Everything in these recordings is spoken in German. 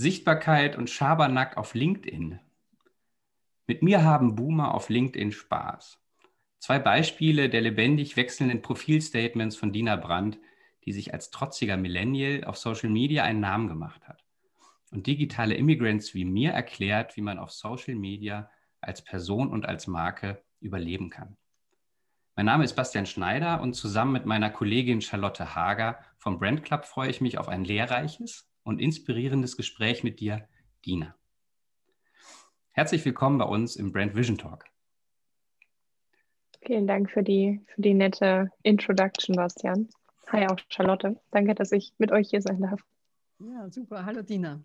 Sichtbarkeit und Schabernack auf LinkedIn. Mit mir haben Boomer auf LinkedIn Spaß. Zwei Beispiele der lebendig wechselnden Profilstatements von Dina Brandt, die sich als trotziger Millennial auf Social Media einen Namen gemacht hat. Und digitale Immigrants wie mir erklärt, wie man auf Social Media als Person und als Marke überleben kann. Mein Name ist Bastian Schneider und zusammen mit meiner Kollegin Charlotte Hager vom Brand Club freue ich mich auf ein lehrreiches, und inspirierendes Gespräch mit dir, Dina. Herzlich willkommen bei uns im Brand Vision Talk. Vielen Dank für die, für die nette Introduction, Bastian. Hi auch Charlotte. Danke, dass ich mit euch hier sein darf. Ja, super. Hallo Dina.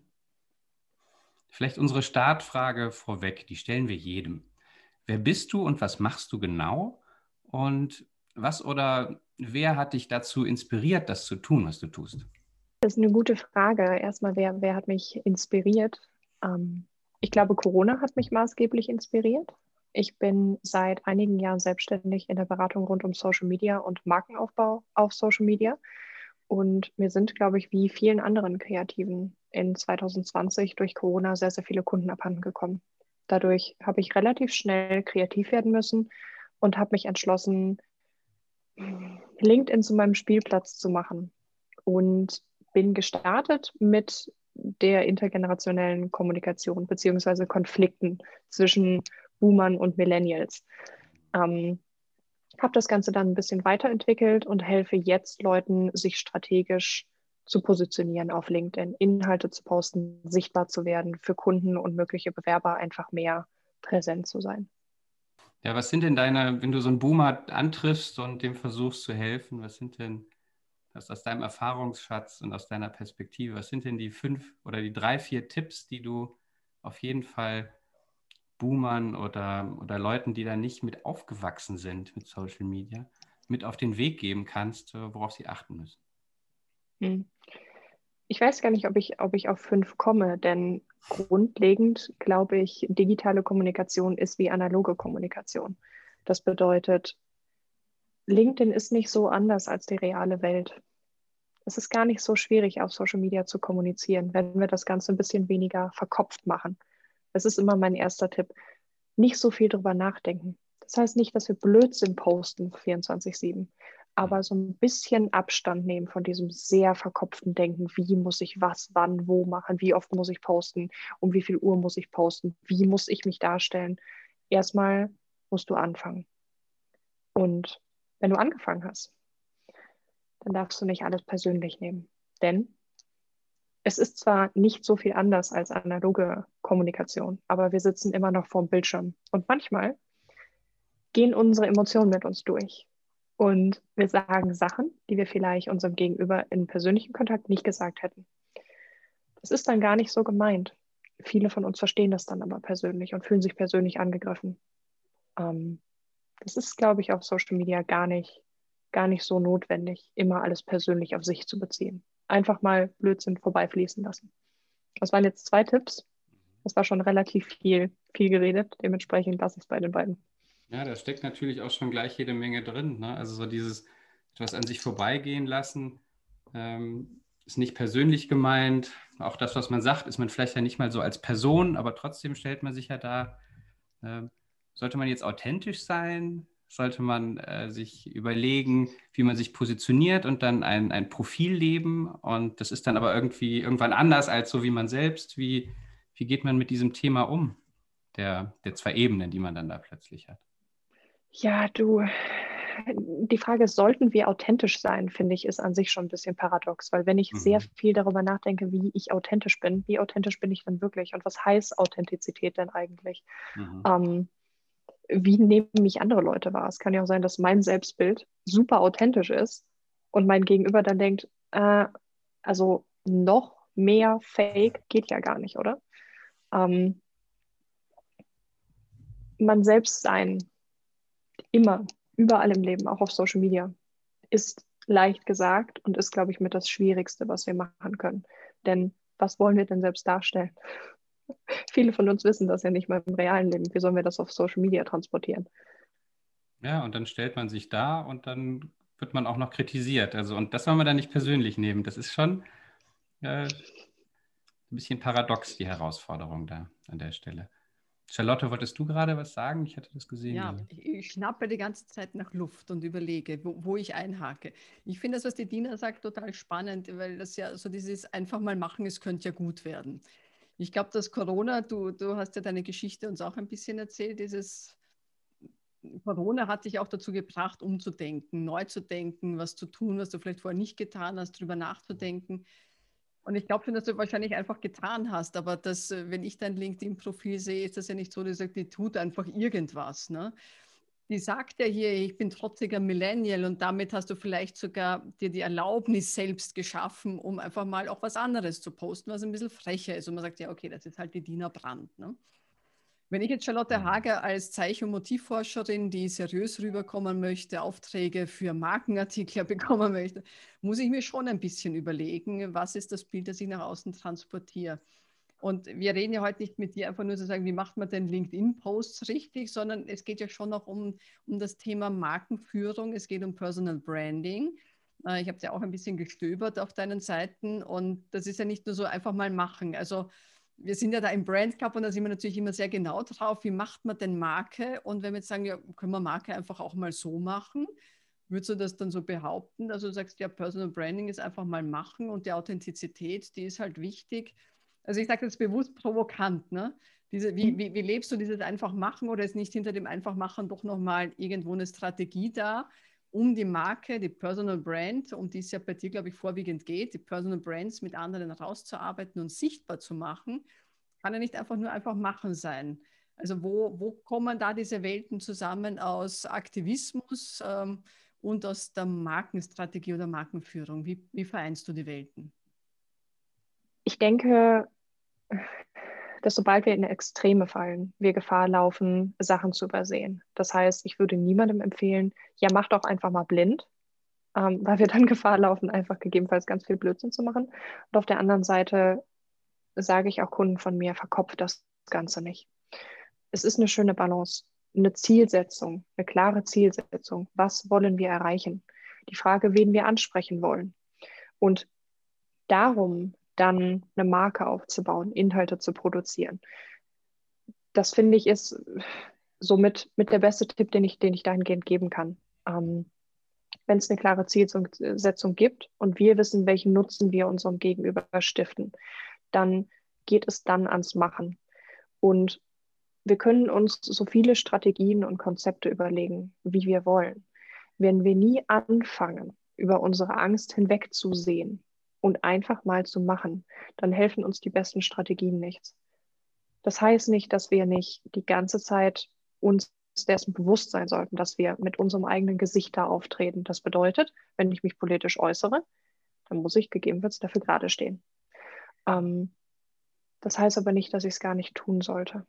Vielleicht unsere Startfrage vorweg, die stellen wir jedem. Wer bist du und was machst du genau? Und was oder wer hat dich dazu inspiriert, das zu tun, was du tust? Das ist eine gute Frage. Erstmal, wer, wer hat mich inspiriert? Ähm, ich glaube, Corona hat mich maßgeblich inspiriert. Ich bin seit einigen Jahren selbstständig in der Beratung rund um Social Media und Markenaufbau auf Social Media. Und mir sind, glaube ich, wie vielen anderen Kreativen in 2020 durch Corona sehr, sehr viele Kunden abhanden gekommen. Dadurch habe ich relativ schnell kreativ werden müssen und habe mich entschlossen, LinkedIn zu meinem Spielplatz zu machen. Und bin gestartet mit der intergenerationellen Kommunikation beziehungsweise Konflikten zwischen Boomern und Millennials. Ähm, habe das Ganze dann ein bisschen weiterentwickelt und helfe jetzt Leuten, sich strategisch zu positionieren auf LinkedIn, Inhalte zu posten, sichtbar zu werden, für Kunden und mögliche Bewerber einfach mehr präsent zu sein. Ja, was sind denn deine, wenn du so einen Boomer antriffst und dem versuchst zu helfen, was sind denn hast aus deinem Erfahrungsschatz und aus deiner Perspektive, was sind denn die fünf oder die drei, vier Tipps, die du auf jeden Fall Boomern oder, oder Leuten, die da nicht mit aufgewachsen sind mit Social Media, mit auf den Weg geben kannst, worauf sie achten müssen? Hm. Ich weiß gar nicht, ob ich, ob ich auf fünf komme, denn grundlegend glaube ich, digitale Kommunikation ist wie analoge Kommunikation. Das bedeutet, LinkedIn ist nicht so anders als die reale Welt. Es ist gar nicht so schwierig, auf Social Media zu kommunizieren, wenn wir das Ganze ein bisschen weniger verkopft machen. Das ist immer mein erster Tipp. Nicht so viel drüber nachdenken. Das heißt nicht, dass wir Blödsinn posten 24-7, aber so ein bisschen Abstand nehmen von diesem sehr verkopften Denken. Wie muss ich was, wann, wo machen? Wie oft muss ich posten? Um wie viel Uhr muss ich posten? Wie muss ich mich darstellen? Erstmal musst du anfangen. Und wenn du angefangen hast, dann darfst du nicht alles persönlich nehmen. Denn es ist zwar nicht so viel anders als analoge Kommunikation, aber wir sitzen immer noch vorm Bildschirm. Und manchmal gehen unsere Emotionen mit uns durch. Und wir sagen Sachen, die wir vielleicht unserem Gegenüber in persönlichem Kontakt nicht gesagt hätten. Das ist dann gar nicht so gemeint. Viele von uns verstehen das dann aber persönlich und fühlen sich persönlich angegriffen. Ähm, das ist, glaube ich, auf Social Media gar nicht, gar nicht so notwendig, immer alles persönlich auf sich zu beziehen. Einfach mal Blödsinn vorbeifließen lassen. Das waren jetzt zwei Tipps. Das war schon relativ viel, viel geredet. Dementsprechend lasse ich es bei den beiden. Ja, da steckt natürlich auch schon gleich jede Menge drin. Ne? Also so dieses etwas an sich vorbeigehen lassen, ähm, ist nicht persönlich gemeint. Auch das, was man sagt, ist man vielleicht ja nicht mal so als Person, aber trotzdem stellt man sich ja da, äh, sollte man jetzt authentisch sein? Sollte man äh, sich überlegen, wie man sich positioniert und dann ein, ein Profil leben? Und das ist dann aber irgendwie irgendwann anders als so wie man selbst. Wie, wie geht man mit diesem Thema um? Der, der zwei Ebenen, die man dann da plötzlich hat. Ja, du, die Frage sollten wir authentisch sein, finde ich, ist an sich schon ein bisschen paradox, weil wenn ich mhm. sehr viel darüber nachdenke, wie ich authentisch bin, wie authentisch bin ich denn wirklich und was heißt Authentizität denn eigentlich? Mhm. Ähm, wie nehmen mich andere Leute wahr? Es kann ja auch sein, dass mein Selbstbild super authentisch ist und mein Gegenüber dann denkt, äh, also noch mehr Fake geht ja gar nicht, oder? Ähm, man selbst sein, immer, überall im Leben, auch auf Social Media, ist leicht gesagt und ist, glaube ich, mit das Schwierigste, was wir machen können. Denn was wollen wir denn selbst darstellen? Viele von uns wissen das ja nicht mal im realen Leben. Wie sollen wir das auf Social Media transportieren? Ja, und dann stellt man sich da und dann wird man auch noch kritisiert. Also, und das soll man dann nicht persönlich nehmen. Das ist schon äh, ein bisschen paradox, die Herausforderung da an der Stelle. Charlotte, wolltest du gerade was sagen? Ich hatte das gesehen. Ja, ich, ich schnappe die ganze Zeit nach Luft und überlege, wo, wo ich einhake. Ich finde das, was die Dina sagt, total spannend, weil das ja so dieses einfach mal machen, es könnte ja gut werden. Ich glaube, dass Corona, du, du hast ja deine Geschichte uns auch ein bisschen erzählt, dieses Corona hat dich auch dazu gebracht, umzudenken, neu zu denken, was zu tun, was du vielleicht vorher nicht getan hast, darüber nachzudenken. Und ich glaube schon, dass du wahrscheinlich einfach getan hast, aber das, äh, wenn ich dein LinkedIn-Profil sehe, ist das ja nicht so, dass sagt, die tut einfach irgendwas. Ne? Die sagt ja hier, ich bin trotziger Millennial und damit hast du vielleicht sogar dir die Erlaubnis selbst geschaffen, um einfach mal auch was anderes zu posten, was ein bisschen frecher ist. Und man sagt, ja, okay, das ist halt die Dina Brandt. Ne? Wenn ich jetzt Charlotte mhm. Hager als Zeich- und Motivforscherin, die seriös rüberkommen möchte, Aufträge für Markenartikler bekommen möchte, muss ich mir schon ein bisschen überlegen, was ist das Bild, das ich nach außen transportiere. Und wir reden ja heute nicht mit dir einfach nur zu sagen, wie macht man denn LinkedIn-Posts richtig, sondern es geht ja schon noch um, um das Thema Markenführung, es geht um Personal Branding. Äh, ich habe es ja auch ein bisschen gestöbert auf deinen Seiten und das ist ja nicht nur so einfach mal machen. Also wir sind ja da im Brand Cup und da sind wir natürlich immer sehr genau drauf, wie macht man denn Marke? Und wenn wir jetzt sagen, ja, können wir Marke einfach auch mal so machen, würdest du das dann so behaupten? Also du sagst, ja, Personal Branding ist einfach mal machen und die Authentizität, die ist halt wichtig. Also ich sage das bewusst provokant, ne? Diese, wie, mhm. wie, wie lebst du dieses einfach machen oder ist nicht hinter dem einfach machen doch nochmal irgendwo eine Strategie da, um die Marke, die Personal Brand, um die es ja bei dir, glaube ich, vorwiegend geht, die Personal Brands mit anderen rauszuarbeiten und sichtbar zu machen, kann ja nicht einfach nur einfach machen sein. Also wo, wo kommen da diese Welten zusammen aus Aktivismus ähm, und aus der Markenstrategie oder Markenführung? Wie, wie vereinst du die Welten? Ich denke, dass sobald wir in Extreme fallen, wir Gefahr laufen, Sachen zu übersehen. Das heißt, ich würde niemandem empfehlen, ja, mach doch einfach mal blind, ähm, weil wir dann Gefahr laufen, einfach gegebenenfalls ganz viel Blödsinn zu machen. Und auf der anderen Seite sage ich auch Kunden von mir, verkopft das Ganze nicht. Es ist eine schöne Balance, eine Zielsetzung, eine klare Zielsetzung. Was wollen wir erreichen? Die Frage, wen wir ansprechen wollen. Und darum dann eine Marke aufzubauen, Inhalte zu produzieren. Das finde ich ist somit mit der beste Tipp, den ich, den ich dahingehend geben kann. Ähm, Wenn es eine klare Zielsetzung gibt und wir wissen, welchen Nutzen wir unserem Gegenüber stiften, dann geht es dann ans Machen. Und wir können uns so viele Strategien und Konzepte überlegen, wie wir wollen. Wenn wir nie anfangen, über unsere Angst hinwegzusehen, und einfach mal zu machen, dann helfen uns die besten Strategien nichts. Das heißt nicht, dass wir nicht die ganze Zeit uns dessen bewusst sein sollten, dass wir mit unserem eigenen Gesicht da auftreten. Das bedeutet, wenn ich mich politisch äußere, dann muss ich gegebenenfalls dafür gerade stehen. Ähm, das heißt aber nicht, dass ich es gar nicht tun sollte,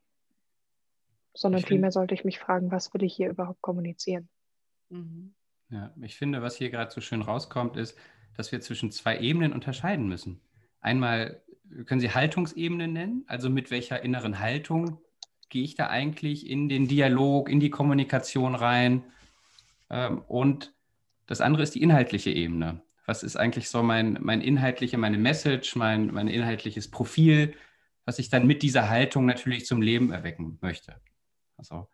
sondern ich vielmehr sollte ich mich fragen, was will ich hier überhaupt kommunizieren. Mhm. Ja, ich finde, was hier gerade so schön rauskommt, ist, dass wir zwischen zwei Ebenen unterscheiden müssen. Einmal können Sie Haltungsebene nennen, also mit welcher inneren Haltung gehe ich da eigentlich in den Dialog, in die Kommunikation rein. Ähm, und das andere ist die inhaltliche Ebene. Was ist eigentlich so mein, mein inhaltliche, meine Message, mein, mein inhaltliches Profil, was ich dann mit dieser Haltung natürlich zum Leben erwecken möchte. Also,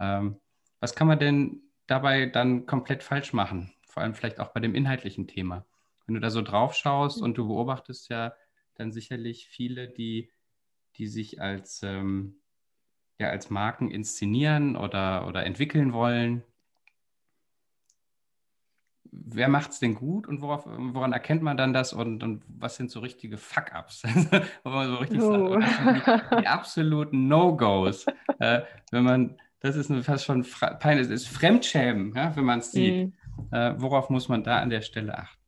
ähm, was kann man denn dabei dann komplett falsch machen? Vor allem vielleicht auch bei dem inhaltlichen Thema wenn du da so drauf schaust mhm. und du beobachtest ja dann sicherlich viele, die, die sich als, ähm, ja, als Marken inszenieren oder, oder entwickeln wollen. Wer macht es denn gut und worauf, woran erkennt man dann das und, und was sind so richtige Fuck-Ups? so richtig oh. sagt, die, die, absoluten No-Gos. äh, wenn man, das ist fast schon peinlich, ist Fremdschämen, ja, wenn man es sieht. Mhm. Äh, worauf muss man da an der Stelle achten?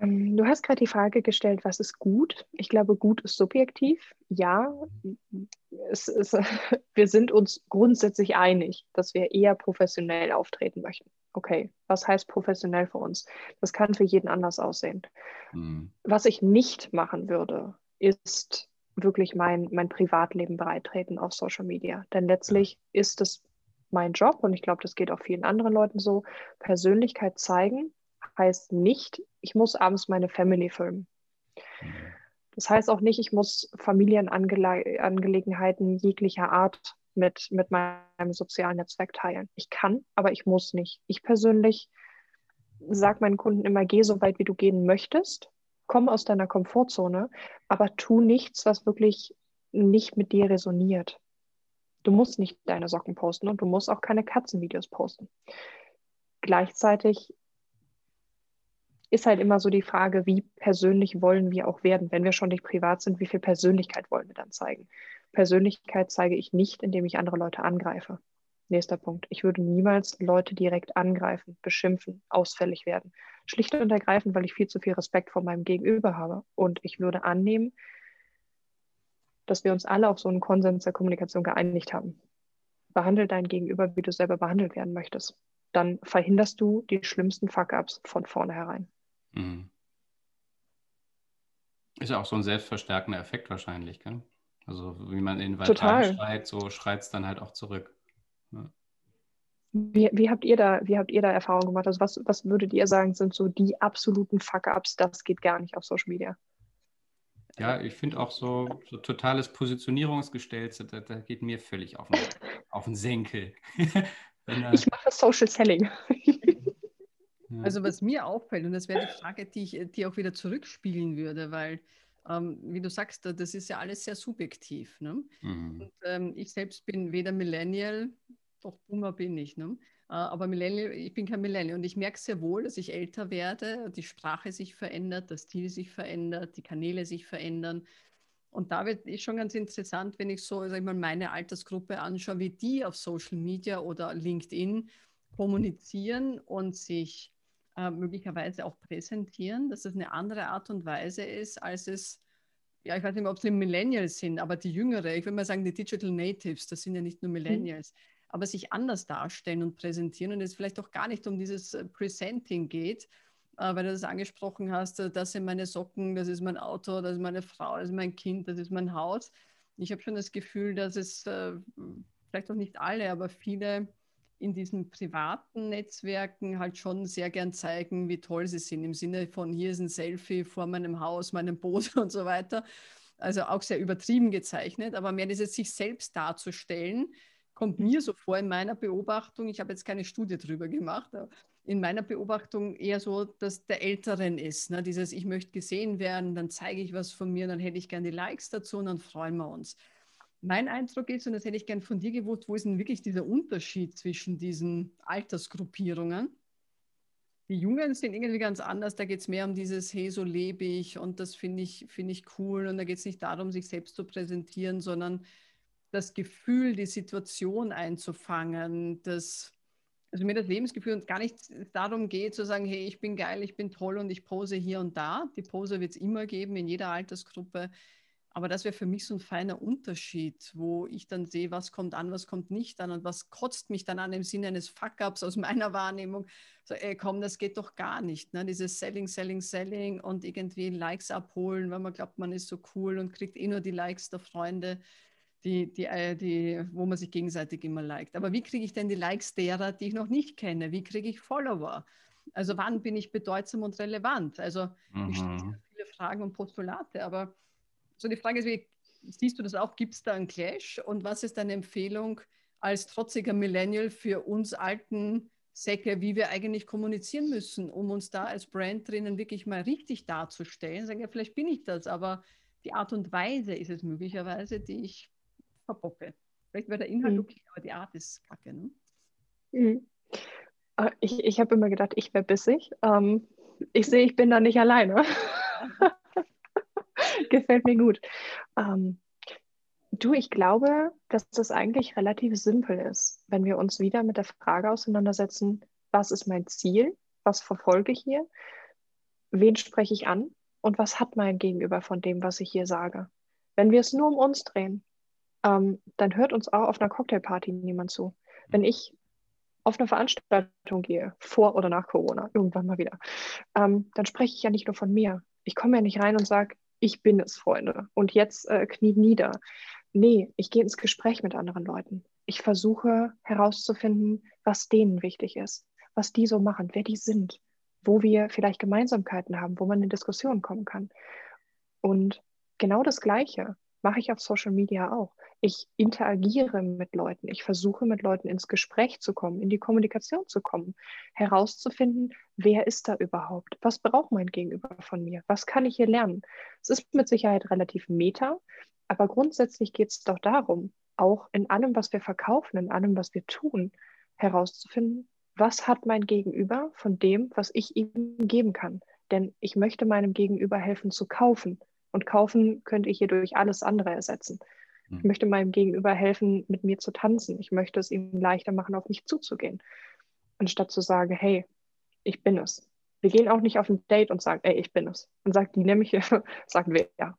Ähm, du hast gerade die Frage gestellt, was ist gut? Ich glaube, gut ist subjektiv. Ja, es ist, wir sind uns grundsätzlich einig, dass wir eher professionell auftreten möchten. Okay, was heißt professionell für uns? Das kann für jeden anders aussehen. Mhm. Was ich nicht machen würde, ist wirklich mein, mein Privatleben bereitreten auf Social Media. Denn letztlich ist es mein Job und ich glaube, das geht auch vielen anderen Leuten so. Persönlichkeit zeigen heißt nicht, ich muss abends meine Family filmen. Das heißt auch nicht, ich muss Familienangelegenheiten jeglicher Art mit, mit meinem sozialen Netzwerk teilen. Ich kann, aber ich muss nicht. Ich persönlich sage meinen Kunden immer, geh so weit, wie du gehen möchtest, komm aus deiner Komfortzone, aber tu nichts, was wirklich nicht mit dir resoniert. Du musst nicht deine Socken posten und du musst auch keine Katzenvideos posten. Gleichzeitig ist halt immer so die Frage, wie persönlich wollen wir auch werden? Wenn wir schon nicht privat sind, wie viel Persönlichkeit wollen wir dann zeigen? Persönlichkeit zeige ich nicht, indem ich andere Leute angreife. Nächster Punkt. Ich würde niemals Leute direkt angreifen, beschimpfen, ausfällig werden. Schlicht und ergreifend, weil ich viel zu viel Respekt vor meinem Gegenüber habe. Und ich würde annehmen, dass wir uns alle auf so einen Konsens der Kommunikation geeinigt haben. Behandle dein Gegenüber, wie du selber behandelt werden möchtest. Dann verhinderst du die schlimmsten Fuck-ups von vornherein. Mhm. Ist ja auch so ein selbstverstärkender Effekt wahrscheinlich, gell? Also wie man in den Wald schreit, so schreit es dann halt auch zurück. Ja. Wie, wie, habt ihr da, wie habt ihr da Erfahrungen gemacht? Also was, was würdet ihr sagen, sind so die absoluten Fuck-Ups, das geht gar nicht auf Social Media? Ja, ich finde auch so, so totales Positionierungsgestelze, da, da geht mir völlig auf den, auf den Senkel. Wenn, ich mache Social Selling. Also was mir auffällt, und das wäre die Frage, die ich die auch wieder zurückspielen würde, weil, ähm, wie du sagst, das ist ja alles sehr subjektiv. Ne? Mhm. Und, ähm, ich selbst bin weder Millennial, doch Boomer bin ich. Ne? Äh, aber Millennial, ich bin kein Millennial und ich merke sehr wohl, dass ich älter werde, die Sprache sich verändert, das Stil sich verändert, die Kanäle sich verändern. Und da wird ist schon ganz interessant, wenn ich so sag ich mal, meine Altersgruppe anschaue, wie die auf Social Media oder LinkedIn kommunizieren und sich äh, möglicherweise auch präsentieren, dass es eine andere Art und Weise ist, als es, ja, ich weiß nicht mehr, ob es die Millennials sind, aber die Jüngere, ich würde mal sagen, die Digital Natives, das sind ja nicht nur mhm. Millennials, mhm. aber sich anders darstellen und präsentieren und es vielleicht auch gar nicht um dieses äh, Presenting geht, äh, weil du das angesprochen hast, äh, das sind meine Socken, das ist mein Auto, das ist meine Frau, das ist mein Kind, das ist mein Haus. Ich habe schon das Gefühl, dass es vielleicht auch nicht alle, aber viele in diesen privaten Netzwerken halt schon sehr gern zeigen, wie toll sie sind. Im Sinne von, hier ist ein Selfie vor meinem Haus, meinem Boot und so weiter. Also auch sehr übertrieben gezeichnet, aber mehr dieses sich selbst darzustellen, kommt mir so vor in meiner Beobachtung. Ich habe jetzt keine Studie darüber gemacht, aber in meiner Beobachtung eher so, dass der Älteren ist. Ne? Dieses, ich möchte gesehen werden, dann zeige ich was von mir, dann hätte ich gerne die Likes dazu und dann freuen wir uns. Mein Eindruck ist, und das hätte ich gern von dir gewusst, wo ist denn wirklich dieser Unterschied zwischen diesen Altersgruppierungen? Die Jungen sind irgendwie ganz anders, da geht es mehr um dieses, hey, so lebe ich und das finde ich, find ich cool und da geht es nicht darum, sich selbst zu präsentieren, sondern das Gefühl, die Situation einzufangen, das, also mir das Lebensgefühl und gar nicht darum geht zu sagen, hey, ich bin geil, ich bin toll und ich pose hier und da. Die Pose wird es immer geben in jeder Altersgruppe. Aber das wäre für mich so ein feiner Unterschied, wo ich dann sehe, was kommt an, was kommt nicht an und was kotzt mich dann an im Sinne eines Fuck-ups aus meiner Wahrnehmung. So, ey, komm, das geht doch gar nicht. Ne? Dieses Selling, Selling, Selling und irgendwie Likes abholen, weil man glaubt, man ist so cool und kriegt eh nur die Likes der Freunde, die, die, äh, die, wo man sich gegenseitig immer liked. Aber wie kriege ich denn die Likes derer, die ich noch nicht kenne? Wie kriege ich Follower? Also wann bin ich bedeutsam und relevant? Also mhm. ich stelle viele Fragen und Postulate, aber so die Frage ist, wie siehst du das auch? Gibt es da einen Clash? Und was ist deine Empfehlung als trotziger Millennial für uns alten Säcke, wie wir eigentlich kommunizieren müssen, um uns da als Brand drinnen wirklich mal richtig darzustellen? Sagen ja, vielleicht bin ich das, aber die Art und Weise ist es möglicherweise, die ich verbocke. Vielleicht wäre der Inhalt mhm. okay, aber die Art ist kacke. Ne? Mhm. Ah, ich, ich habe immer gedacht, ich wäre bissig. Ähm, ich sehe, ich bin da nicht alleine. Gefällt mir gut. Ähm, du, ich glaube, dass das eigentlich relativ simpel ist, wenn wir uns wieder mit der Frage auseinandersetzen, was ist mein Ziel? Was verfolge ich hier? Wen spreche ich an? Und was hat mein Gegenüber von dem, was ich hier sage? Wenn wir es nur um uns drehen, ähm, dann hört uns auch auf einer Cocktailparty niemand zu. Wenn ich auf eine Veranstaltung gehe, vor oder nach Corona, irgendwann mal wieder, ähm, dann spreche ich ja nicht nur von mir. Ich komme ja nicht rein und sage, ich bin es, Freunde. Und jetzt äh, kniet nieder. Nee, ich gehe ins Gespräch mit anderen Leuten. Ich versuche herauszufinden, was denen wichtig ist, was die so machen, wer die sind, wo wir vielleicht Gemeinsamkeiten haben, wo man in Diskussion kommen kann. Und genau das Gleiche mache ich auf Social Media auch. Ich interagiere mit Leuten. Ich versuche mit Leuten ins Gespräch zu kommen, in die Kommunikation zu kommen, herauszufinden, wer ist da überhaupt? Was braucht mein Gegenüber von mir? Was kann ich hier lernen? Es ist mit Sicherheit relativ meta, aber grundsätzlich geht es doch darum, auch in allem, was wir verkaufen, in allem, was wir tun, herauszufinden, was hat mein Gegenüber von dem, was ich ihm geben kann. Denn ich möchte meinem Gegenüber helfen zu kaufen. Und kaufen könnte ich hier durch alles andere ersetzen. Ich hm. möchte meinem Gegenüber helfen, mit mir zu tanzen. Ich möchte es ihm leichter machen, auf mich zuzugehen. Anstatt zu sagen, hey, ich bin es. Wir gehen auch nicht auf ein Date und sagen, ey, ich bin es. Und sagt die nämlich, sagen wir ja.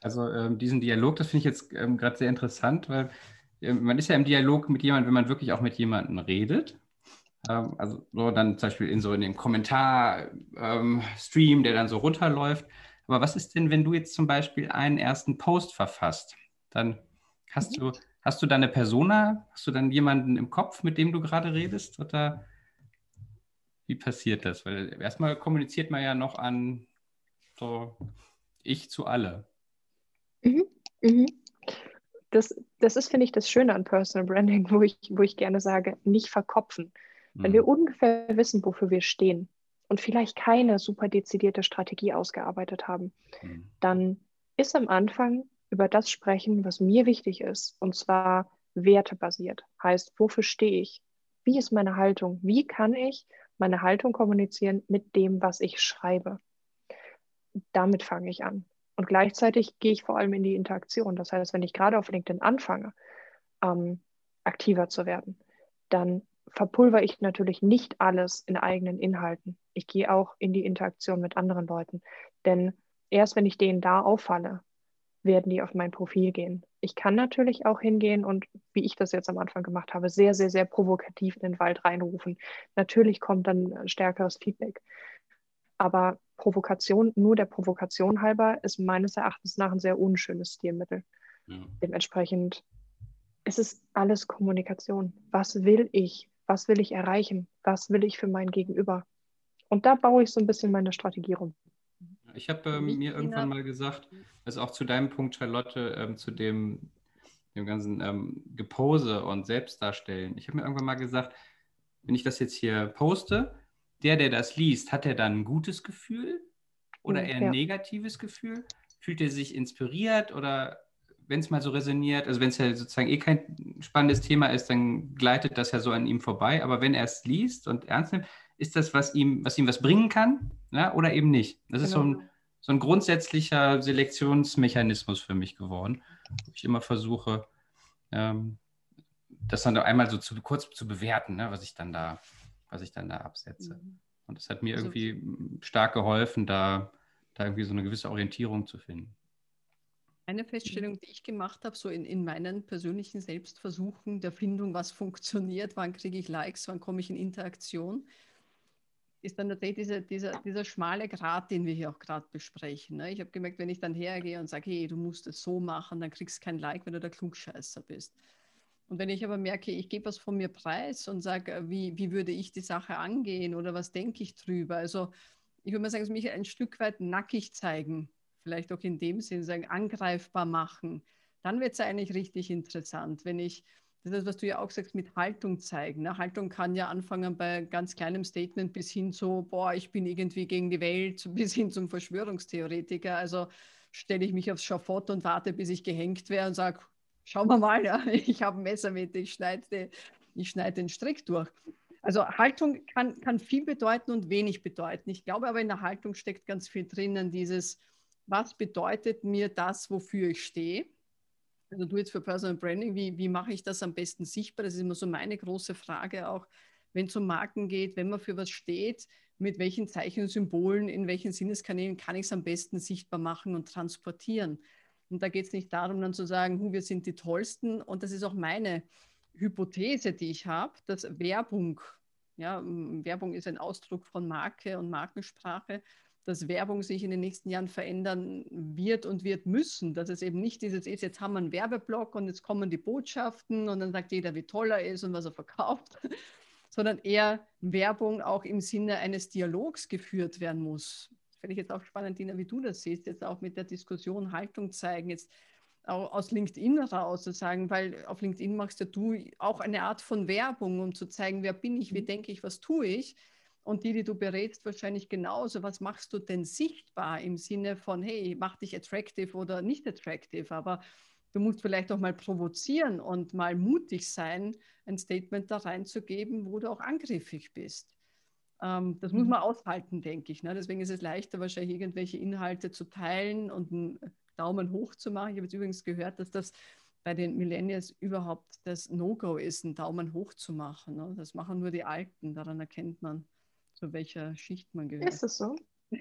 Also ähm, diesen Dialog, das finde ich jetzt ähm, gerade sehr interessant, weil ähm, man ist ja im Dialog mit jemandem, wenn man wirklich auch mit jemandem redet. Ähm, also so dann zum Beispiel in so in dem Kommentar-Stream, ähm, der dann so runterläuft. Aber was ist denn, wenn du jetzt zum Beispiel einen ersten Post verfasst? Dann hast mhm. du, hast du dann eine Persona? Hast du dann jemanden im Kopf, mit dem du gerade redest? Oder wie passiert das? Weil erstmal kommuniziert man ja noch an so ich zu alle. Mhm. Mhm. Das, das ist, finde ich, das Schöne an Personal Branding, wo ich, wo ich gerne sage, nicht verkopfen. Wenn mhm. wir ungefähr wissen, wofür wir stehen, und vielleicht keine super dezidierte Strategie ausgearbeitet haben, mhm. dann ist am Anfang über das sprechen, was mir wichtig ist, und zwar wertebasiert. Heißt, wofür stehe ich? Wie ist meine Haltung? Wie kann ich meine Haltung kommunizieren mit dem, was ich schreibe? Damit fange ich an. Und gleichzeitig gehe ich vor allem in die Interaktion. Das heißt, wenn ich gerade auf LinkedIn anfange, ähm, aktiver zu werden, dann verpulver ich natürlich nicht alles in eigenen Inhalten. Ich gehe auch in die Interaktion mit anderen Leuten. Denn erst wenn ich denen da auffalle, werden die auf mein Profil gehen. Ich kann natürlich auch hingehen und, wie ich das jetzt am Anfang gemacht habe, sehr, sehr, sehr provokativ in den Wald reinrufen. Natürlich kommt dann stärkeres Feedback. Aber Provokation, nur der Provokation halber, ist meines Erachtens nach ein sehr unschönes Stilmittel. Ja. Dementsprechend ist es alles Kommunikation. Was will ich? Was will ich erreichen? Was will ich für mein Gegenüber? Und da baue ich so ein bisschen meine Strategie rum. Ich habe ähm, mir irgendwann mal gesagt, also auch zu deinem Punkt, Charlotte, ähm, zu dem, dem ganzen ähm, Gepose und Selbstdarstellen. Ich habe mir irgendwann mal gesagt, wenn ich das jetzt hier poste, der, der das liest, hat er dann ein gutes Gefühl oder eher ein ja. negatives Gefühl? Fühlt er sich inspiriert oder wenn es mal so resoniert, also wenn es ja sozusagen eh kein spannendes Thema ist, dann gleitet das ja so an ihm vorbei. Aber wenn er es liest und ernst nimmt, ist das, was ihm, was ihm was bringen kann ja, oder eben nicht. Das genau. ist so ein, genau. so ein grundsätzlicher Selektionsmechanismus für mich geworden, wo ich immer versuche, ähm, das dann einmal so zu, kurz zu bewerten, ne, was ich dann da, was ich dann da absetze. Mhm. Und das hat mir irgendwie stark geholfen, da, da irgendwie so eine gewisse Orientierung zu finden. Eine Feststellung, die ich gemacht habe, so in, in meinen persönlichen Selbstversuchen der Findung, was funktioniert, wann kriege ich Likes, wann komme ich in Interaktion, ist dann tatsächlich dieser, dieser, dieser schmale Grat, den wir hier auch gerade besprechen. Ne? Ich habe gemerkt, wenn ich dann hergehe und sage, hey, du musst es so machen, dann kriegst du kein Like, wenn du der Klugscheißer bist. Und wenn ich aber merke, ich gebe was von mir preis und sage, wie, wie würde ich die Sache angehen oder was denke ich drüber? Also ich würde mal sagen, es mich ein Stück weit nackig zeigen vielleicht auch in dem Sinn sagen, angreifbar machen, dann wird es eigentlich richtig interessant. Wenn ich, das ist, was du ja auch sagst, mit Haltung zeigen. Ne? Haltung kann ja anfangen bei ganz kleinem Statement bis hin zu, boah, ich bin irgendwie gegen die Welt, bis hin zum Verschwörungstheoretiker. Also stelle ich mich aufs Schafott und warte, bis ich gehängt wäre und sage, schauen wir mal, ja, ich habe ein Messer mit, ich schneide schneid den Strick durch. Also Haltung kann, kann viel bedeuten und wenig bedeuten. Ich glaube aber in der Haltung steckt ganz viel drinnen, dieses, was bedeutet mir das, wofür ich stehe? Also du jetzt für Personal Branding, wie, wie mache ich das am besten sichtbar? Das ist immer so meine große Frage auch, wenn es um Marken geht, wenn man für was steht, mit welchen Zeichen und Symbolen, in welchen Sinneskanälen kann ich es am besten sichtbar machen und transportieren? Und da geht es nicht darum, dann zu sagen, wir sind die Tollsten. Und das ist auch meine Hypothese, die ich habe, dass Werbung, ja, Werbung ist ein Ausdruck von Marke und Markensprache, dass Werbung sich in den nächsten Jahren verändern wird und wird müssen. Dass es eben nicht dieses ist, jetzt haben wir einen Werbeblock und jetzt kommen die Botschaften und dann sagt jeder, wie toll er ist und was er verkauft, sondern eher Werbung auch im Sinne eines Dialogs geführt werden muss. Finde ich jetzt auch spannend, Dina, wie du das siehst, jetzt auch mit der Diskussion Haltung zeigen, jetzt auch aus LinkedIn raus zu sagen, weil auf LinkedIn machst ja du auch eine Art von Werbung, um zu zeigen, wer bin ich, wie mhm. denke ich, was tue ich und die, die du berätst, wahrscheinlich genauso. Was machst du denn sichtbar im Sinne von, hey, mach dich attractive oder nicht attractive? Aber du musst vielleicht auch mal provozieren und mal mutig sein, ein Statement da reinzugeben, wo du auch angriffig bist. Ähm, das muss mhm. man aushalten, denke ich. Ne? Deswegen ist es leichter, wahrscheinlich irgendwelche Inhalte zu teilen und einen Daumen hoch zu machen. Ich habe jetzt übrigens gehört, dass das bei den Millennials überhaupt das No-Go ist, einen Daumen hoch zu machen. Ne? Das machen nur die Alten, daran erkennt man zu welcher Schicht man gehört. Ist das so?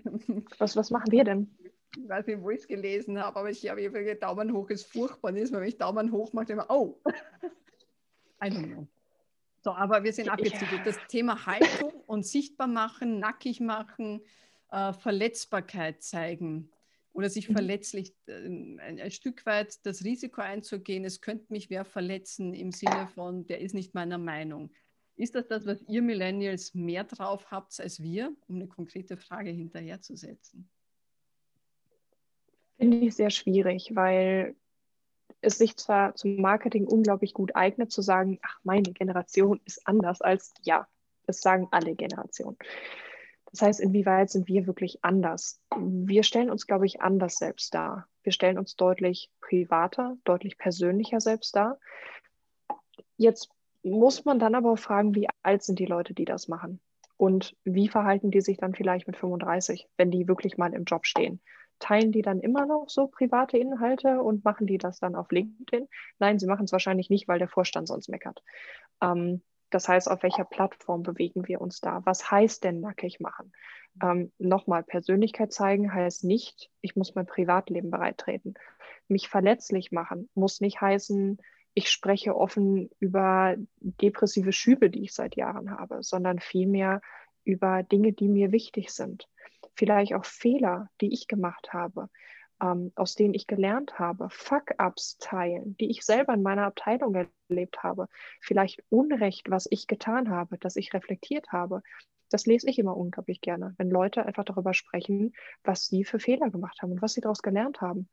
was, was machen wir denn? Ich weiß nicht, wo ich es gelesen habe, aber ich habe immer Daumen hoch ist furchtbar. Und wenn ich Daumen hoch mache, immer, oh. I don't know. So, aber wir sind abgezügelt. Das Thema Haltung und sichtbar machen, nackig machen, äh, Verletzbarkeit zeigen oder sich mhm. verletzlich äh, ein, ein, Stück weit das Risiko einzugehen, es könnte mich wer verletzen im Sinne von, der ist nicht meiner Meinung. Ist das das, was ihr Millennials mehr drauf habt als wir, um eine konkrete Frage hinterherzusetzen? Finde ich sehr schwierig, weil es sich zwar zum Marketing unglaublich gut eignet, zu sagen, ach, meine Generation ist anders als ja, das sagen alle Generationen. Das heißt, inwieweit sind wir wirklich anders? Wir stellen uns, glaube ich, anders selbst dar. Wir stellen uns deutlich privater, deutlich persönlicher selbst dar. Jetzt muss man dann aber auch fragen, wie alt sind die Leute, die das machen? Und wie verhalten die sich dann vielleicht mit 35, wenn die wirklich mal im Job stehen? Teilen die dann immer noch so private Inhalte und machen die das dann auf LinkedIn? Nein, sie machen es wahrscheinlich nicht, weil der Vorstand sonst meckert. Ähm, das heißt, auf welcher Plattform bewegen wir uns da? Was heißt denn nackig machen? Ähm, Nochmal, Persönlichkeit zeigen heißt nicht, ich muss mein Privatleben bereittreten. Mich verletzlich machen muss nicht heißen, ich spreche offen über depressive Schübe, die ich seit Jahren habe, sondern vielmehr über Dinge, die mir wichtig sind. Vielleicht auch Fehler, die ich gemacht habe, ähm, aus denen ich gelernt habe, Fuck-ups teilen, die ich selber in meiner Abteilung erlebt habe, vielleicht Unrecht, was ich getan habe, das ich reflektiert habe. Das lese ich immer unglaublich gerne, wenn Leute einfach darüber sprechen, was sie für Fehler gemacht haben und was sie daraus gelernt haben.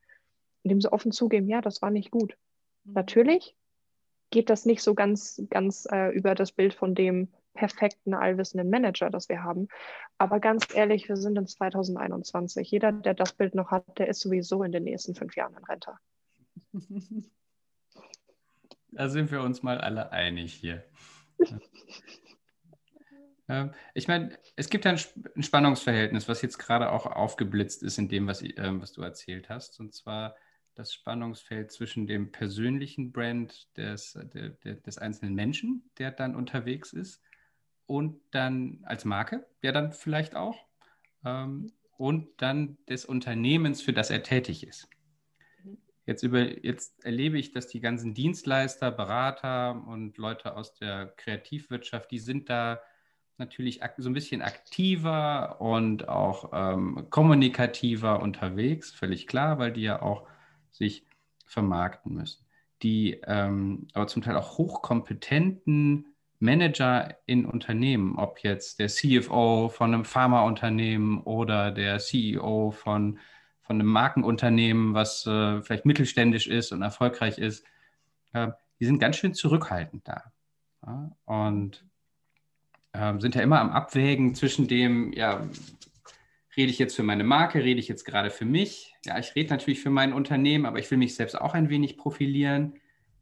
Indem sie offen zugeben, ja, das war nicht gut. Natürlich geht das nicht so ganz, ganz äh, über das Bild von dem perfekten, allwissenden Manager, das wir haben. Aber ganz ehrlich, wir sind in 2021. Jeder, der das Bild noch hat, der ist sowieso in den nächsten fünf Jahren in Rente. Da sind wir uns mal alle einig hier. Ähm, ich meine, es gibt ein Spannungsverhältnis, was jetzt gerade auch aufgeblitzt ist in dem, was, ähm, was du erzählt hast. Und zwar das Spannungsfeld zwischen dem persönlichen Brand des, der, der, des einzelnen Menschen, der dann unterwegs ist, und dann als Marke, der dann vielleicht auch, ähm, und dann des Unternehmens, für das er tätig ist. Jetzt, über, jetzt erlebe ich, dass die ganzen Dienstleister, Berater und Leute aus der Kreativwirtschaft, die sind da natürlich so ein bisschen aktiver und auch ähm, kommunikativer unterwegs, völlig klar, weil die ja auch sich vermarkten müssen. Die ähm, aber zum Teil auch hochkompetenten Manager in Unternehmen, ob jetzt der CFO von einem Pharmaunternehmen oder der CEO von, von einem Markenunternehmen, was äh, vielleicht mittelständisch ist und erfolgreich ist, äh, die sind ganz schön zurückhaltend da. Ja? Und äh, sind ja immer am Abwägen zwischen dem, ja, Rede ich jetzt für meine Marke? Rede ich jetzt gerade für mich? Ja, ich rede natürlich für mein Unternehmen, aber ich will mich selbst auch ein wenig profilieren.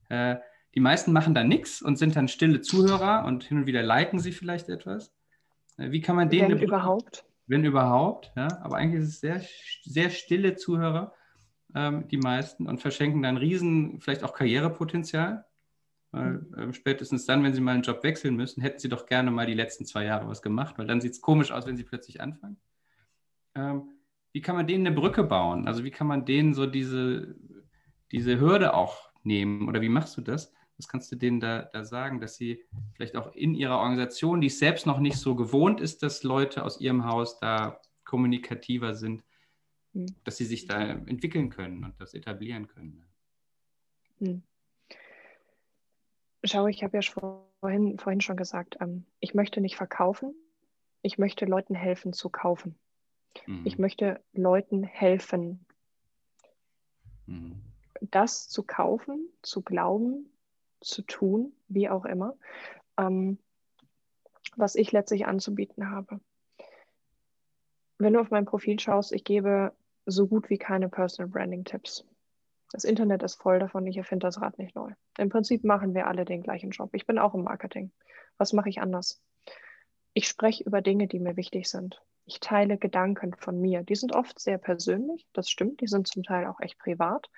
Äh, die meisten machen da nichts und sind dann stille Zuhörer und hin und wieder liken sie vielleicht etwas. Äh, wie kann man denen. Wenn überhaupt. Wenn überhaupt, ja. Aber eigentlich ist es sehr, sehr stille Zuhörer, ähm, die meisten, und verschenken dann riesen, vielleicht auch Karrierepotenzial. Weil äh, spätestens dann, wenn sie mal einen Job wechseln müssen, hätten sie doch gerne mal die letzten zwei Jahre was gemacht, weil dann sieht es komisch aus, wenn sie plötzlich anfangen wie kann man denen eine Brücke bauen? Also wie kann man denen so diese, diese Hürde auch nehmen? Oder wie machst du das? Was kannst du denen da, da sagen, dass sie vielleicht auch in ihrer Organisation, die es selbst noch nicht so gewohnt ist, dass Leute aus ihrem Haus da kommunikativer sind, hm. dass sie sich da entwickeln können und das etablieren können. Hm. Schau, ich habe ja vorhin, vorhin schon gesagt, ähm, ich möchte nicht verkaufen, ich möchte Leuten helfen zu kaufen. Mhm. Ich möchte Leuten helfen, mhm. das zu kaufen, zu glauben, zu tun, wie auch immer, ähm, was ich letztlich anzubieten habe. Wenn du auf mein Profil schaust, ich gebe so gut wie keine Personal Branding Tipps. Das Internet ist voll davon, ich erfinde das Rad nicht neu. Im Prinzip machen wir alle den gleichen Job. Ich bin auch im Marketing. Was mache ich anders? Ich spreche über Dinge, die mir wichtig sind. Ich teile Gedanken von mir. Die sind oft sehr persönlich, das stimmt. Die sind zum Teil auch echt privat.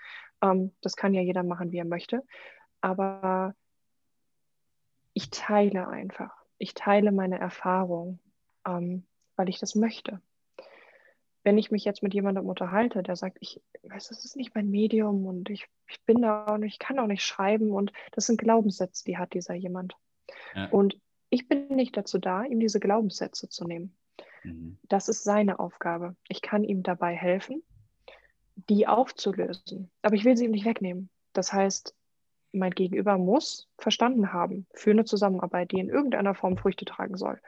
Ähm, das kann ja jeder machen, wie er möchte. Aber ich teile einfach. Ich teile meine Erfahrung, ähm, weil ich das möchte wenn ich mich jetzt mit jemandem unterhalte, der sagt, ich weiß, das ist nicht mein Medium und ich, ich bin da und ich kann auch nicht schreiben und das sind Glaubenssätze, die hat dieser jemand. Ja. Und ich bin nicht dazu da, ihm diese Glaubenssätze zu nehmen. Mhm. Das ist seine Aufgabe. Ich kann ihm dabei helfen, die aufzulösen. Aber ich will sie ihm nicht wegnehmen. Das heißt, mein Gegenüber muss verstanden haben für eine Zusammenarbeit, die in irgendeiner Form Früchte tragen soll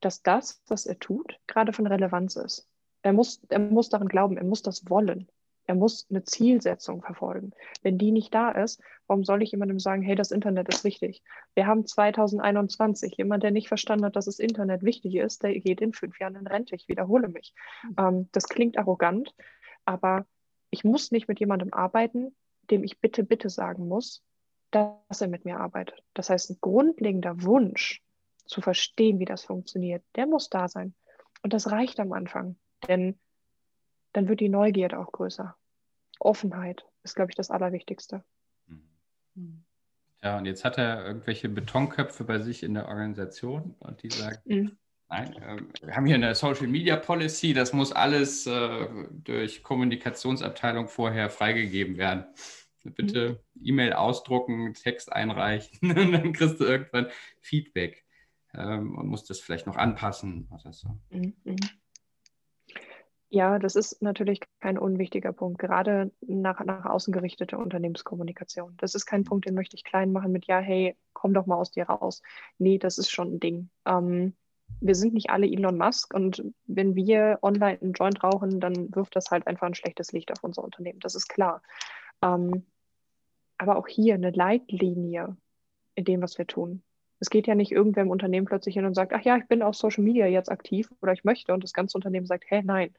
dass das, was er tut, gerade von Relevanz ist. Er muss, er muss daran glauben, er muss das wollen. Er muss eine Zielsetzung verfolgen. Wenn die nicht da ist, warum soll ich jemandem sagen, hey, das Internet ist wichtig? Wir haben 2021. Jemand, der nicht verstanden hat, dass das Internet wichtig ist, der geht in fünf Jahren in Rente. Ich wiederhole mich. Mhm. Ähm, das klingt arrogant, aber ich muss nicht mit jemandem arbeiten, dem ich bitte, bitte sagen muss, dass er mit mir arbeitet. Das heißt, ein grundlegender Wunsch zu verstehen, wie das funktioniert, der muss da sein. Und das reicht am Anfang, denn dann wird die Neugierde auch größer. Offenheit ist, glaube ich, das Allerwichtigste. Mhm. Ja, und jetzt hat er irgendwelche Betonköpfe bei sich in der Organisation und die sagen, mhm. nein, äh, wir haben hier eine Social Media Policy, das muss alles äh, durch Kommunikationsabteilung vorher freigegeben werden. Bitte mhm. E-Mail ausdrucken, Text einreichen und dann kriegst du irgendwann Feedback ähm, und muss das vielleicht noch anpassen oder so. Mhm, mhm. Ja, das ist natürlich kein unwichtiger Punkt, gerade nach, nach außen gerichtete Unternehmenskommunikation. Das ist kein. Punkt, den möchte ich klein machen mit, ja, hey, komm doch mal aus dir raus. Nee, das ist schon ein Ding. Ähm, wir sind nicht alle Elon Musk und wenn wir online einen Joint rauchen, dann wirft das halt einfach ein schlechtes Licht auf unser Unternehmen. Das ist klar. Ähm, aber auch hier eine Leitlinie in dem, was wir tun. Es geht ja nicht irgendwer im Unternehmen plötzlich hin und sagt, ach ja, ich bin auf Social Media jetzt aktiv oder ich möchte und das ganze Unternehmen sagt, hä, nein.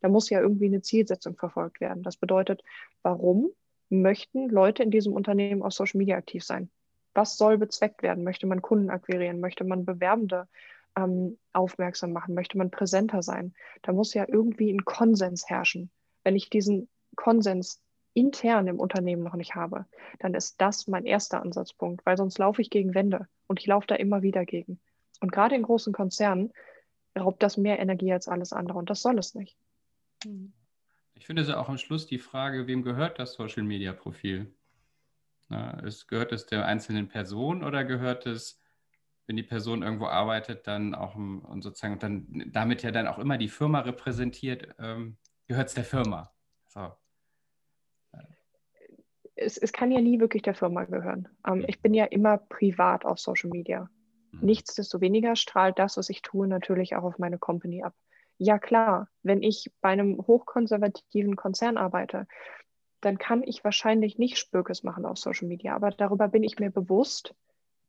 Da muss ja irgendwie eine Zielsetzung verfolgt werden. Das bedeutet, warum möchten Leute in diesem Unternehmen auf Social Media aktiv sein? Was soll bezweckt werden? Möchte man Kunden akquirieren? Möchte man Bewerbende ähm, aufmerksam machen? Möchte man präsenter sein? Da muss ja irgendwie ein Konsens herrschen. Wenn ich diesen Konsens intern im Unternehmen noch nicht habe, dann ist das mein erster Ansatzpunkt, weil sonst laufe ich gegen Wände und ich laufe da immer wieder gegen. Und gerade in großen Konzernen raubt das mehr Energie als alles andere und das soll es nicht. Hm. Ich finde es ja auch am Schluss die Frage, wem gehört das Social Media Profil? Na, es, gehört es der einzelnen Person oder gehört es, wenn die Person irgendwo arbeitet, dann auch und sozusagen und dann damit ja dann auch immer die Firma repräsentiert, ähm, gehört es der Firma? So es, es kann ja nie wirklich der Firma gehören. Ähm, ich bin ja immer privat auf Social Media. Mhm. Nichtsdestoweniger strahlt das, was ich tue, natürlich auch auf meine Company ab. Ja klar, wenn ich bei einem hochkonservativen Konzern arbeite, dann kann ich wahrscheinlich nicht Spökes machen auf Social Media, aber darüber bin ich mir bewusst,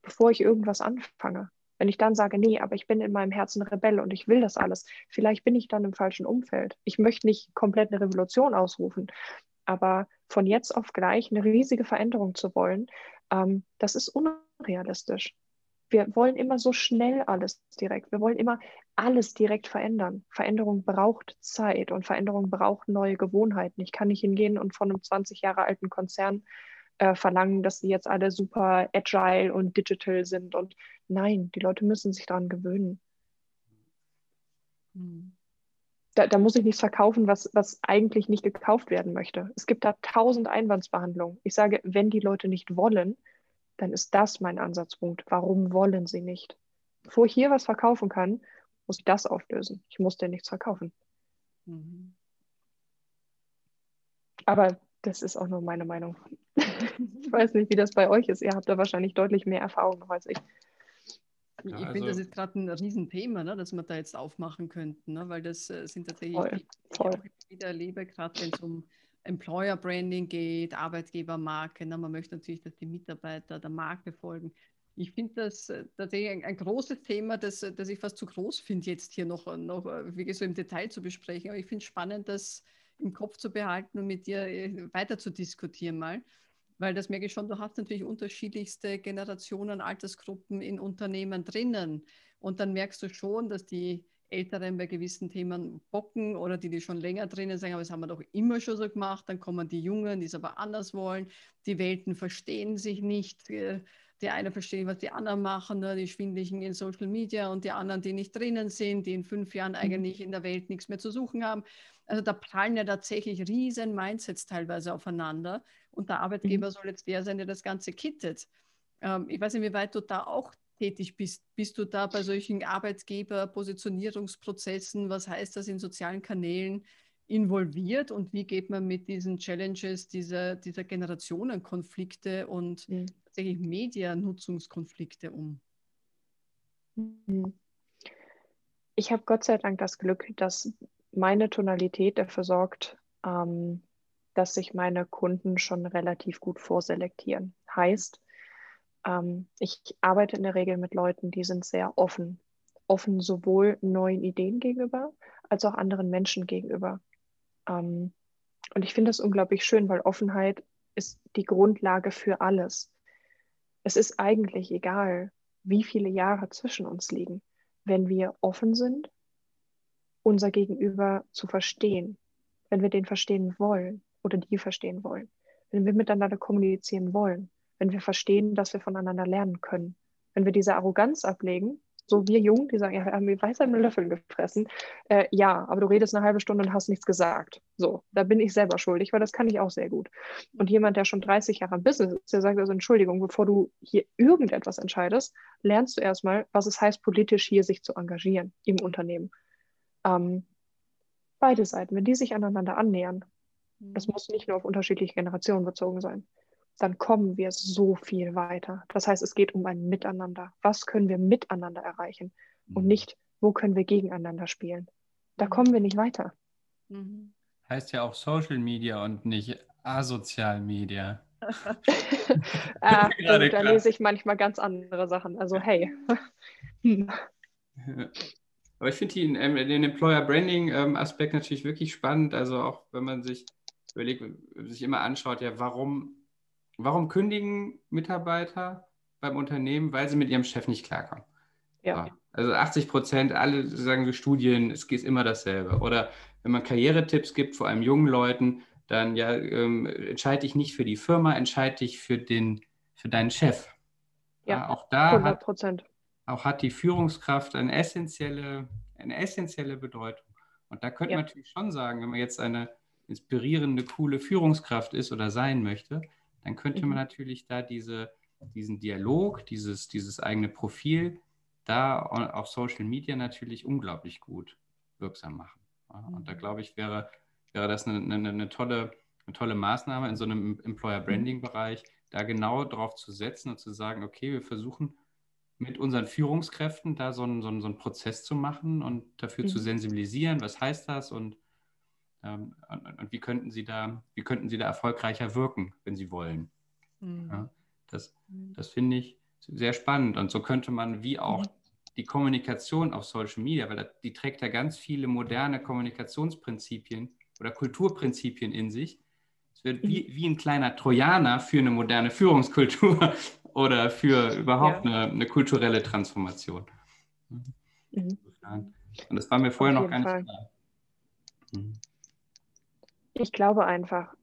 bevor ich irgendwas anfange. Wenn ich dann sage, nee, aber ich bin in meinem Herzen Rebell und ich will das alles, vielleicht bin ich dann im falschen Umfeld. Ich möchte nicht komplett eine Revolution ausrufen, aber von jetzt auf gleich eine riesige Veränderung zu wollen, ähm, das ist unrealistisch. Wir wollen immer so schnell alles direkt. Wir wollen immer alles direkt verändern. Veränderung braucht Zeit und Veränderung braucht neue Gewohnheiten. Ich kann nicht hingehen und von einem 20 Jahre alten Konzern äh, verlangen, dass sie jetzt alle super agile und digital sind. Und nein, die Leute müssen sich daran gewöhnen. Hm da, da, muss ich nichts verkaufen, was, was eigentlich nicht gekauft werden möchte. Es gibt da tausend Einwandsbehandlungen. Ich sage, wenn die Leute nicht wollen, dann ist das mein Ansatzpunkt. Warum wollen sie nicht? Bevor ich hier was verkaufen kann, muss ich das auflösen. Ich muss dir nichts verkaufen. Mhm. Aber das ist auch nur meine Meinung. ich weiß nicht, wie das bei euch ist. Ihr habt da wahrscheinlich deutlich mehr Erfahrung noch als ich. Ja, ich also, finde, das ist gerade ein Riesenthema, ne, das wir da jetzt aufmachen könnten, ne, weil das äh, sind tatsächlich, voll, die, die voll. ich wieder erlebe, gerade wenn es um Employer Branding geht, Arbeitgebermarke. Ne, man möchte natürlich, dass die Mitarbeiter der Marke folgen. Ich finde das äh, tatsächlich ein, ein, großes Thema, das, äh, das ich fast zu groß finde, jetzt hier noch, noch wirklich so im Detail zu besprechen. Aber ich finde es spannend, das im Kopf zu behalten und mit dir weiter zu diskutieren mal. Weil das merke ich schon, du hast natürlich unterschiedlichste Generationen, Altersgruppen in Unternehmen drinnen. Und dann merkst du schon, dass die Älteren bei gewissen Themen bocken oder die, die schon länger drinnen sagen, aber das haben wir doch immer schon so gemacht. Dann kommen die Jungen, die es aber anders wollen. Die Welten verstehen sich nicht. Die einen verstehen, was die anderen machen, ne? die Schwindlichen in Social Media und die anderen, die nicht drinnen sind, die in fünf Jahren mhm. eigentlich in der Welt nichts mehr zu suchen haben. Also da prallen ja tatsächlich riesen Mindsets teilweise aufeinander. Und der Arbeitgeber mhm. soll jetzt der sein, der das Ganze kittet. Ähm, ich weiß nicht, wie weit du da auch tätig bist. Bist du da bei solchen Arbeitgeber-Positionierungsprozessen? Was heißt das in sozialen Kanälen involviert? Und wie geht man mit diesen Challenges dieser, dieser Generationenkonflikte und mhm. tatsächlich Medianutzungskonflikte um? Mhm. Ich habe Gott sei Dank das Glück, dass meine Tonalität dafür sorgt, ähm, dass sich meine Kunden schon relativ gut vorselektieren. Heißt, ähm, ich arbeite in der Regel mit Leuten, die sind sehr offen. Offen sowohl neuen Ideen gegenüber als auch anderen Menschen gegenüber. Ähm, und ich finde das unglaublich schön, weil Offenheit ist die Grundlage für alles. Es ist eigentlich egal, wie viele Jahre zwischen uns liegen. Wenn wir offen sind unser Gegenüber zu verstehen, wenn wir den verstehen wollen oder die verstehen wollen, wenn wir miteinander kommunizieren wollen, wenn wir verstehen, dass wir voneinander lernen können, wenn wir diese Arroganz ablegen, so wir Jungen, die sagen, ja, wir haben Weisheit mit Löffeln gefressen, äh, ja, aber du redest eine halbe Stunde und hast nichts gesagt. So, da bin ich selber schuldig, weil das kann ich auch sehr gut. Und jemand, der schon 30 Jahre im Business ist, der sagt also, Entschuldigung, bevor du hier irgendetwas entscheidest, lernst du erstmal, was es heißt, politisch hier sich zu engagieren im Unternehmen ähm, beide Seiten, wenn die sich aneinander annähern, mhm. das muss nicht nur auf unterschiedliche Generationen bezogen sein, dann kommen wir so viel weiter. Das heißt, es geht um ein Miteinander. Was können wir miteinander erreichen mhm. und nicht, wo können wir gegeneinander spielen. Da mhm. kommen wir nicht weiter. Mhm. Heißt ja auch Social Media und nicht asozial Media. ah, da lese ich manchmal ganz andere Sachen. Also hey. Aber ich finde den, ähm, den Employer Branding ähm, Aspekt natürlich wirklich spannend. Also auch wenn man sich überlegt, sich immer anschaut, ja, warum, warum kündigen Mitarbeiter beim Unternehmen? Weil sie mit ihrem Chef nicht klarkommen. Ja. Also 80 Prozent, alle sagen wir Studien, es geht immer dasselbe. Oder wenn man Karrieretipps gibt, vor allem jungen Leuten, dann ja, ähm, entscheide dich nicht für die Firma, entscheide dich für, den, für deinen Chef. Ja, ja auch da 100 Prozent auch hat die Führungskraft eine essentielle, eine essentielle Bedeutung. Und da könnte ja. man natürlich schon sagen, wenn man jetzt eine inspirierende, coole Führungskraft ist oder sein möchte, dann könnte mhm. man natürlich da diese, diesen Dialog, dieses, dieses eigene Profil da auf Social Media natürlich unglaublich gut wirksam machen. Und da mhm. glaube ich, wäre, wäre das eine, eine, eine, tolle, eine tolle Maßnahme in so einem Employer mhm. Branding Bereich, da genau drauf zu setzen und zu sagen, okay, wir versuchen mit unseren Führungskräften da so einen, so einen, so einen Prozess zu machen und dafür mhm. zu sensibilisieren, was heißt das und, ähm, und, und, wie könnten sie da, wie könnten sie da erfolgreicher wirken, wenn sie wollen. Mhm. Ja, das das finde ich sehr spannend. Und so könnte man wie auch die Kommunikation auf Social Media, weil die trägt ja ganz viele moderne Kommunikationsprinzipien oder Kulturprinzipien in sich. Es wird wie, mhm. wie ein kleiner Trojaner für eine moderne Führungskultur oder für überhaupt ja. eine, eine, kulturelle Transformation. Mhm. Und das war mir vorher noch gar nicht Fall. klar. Mhm. Ich glaube einfach,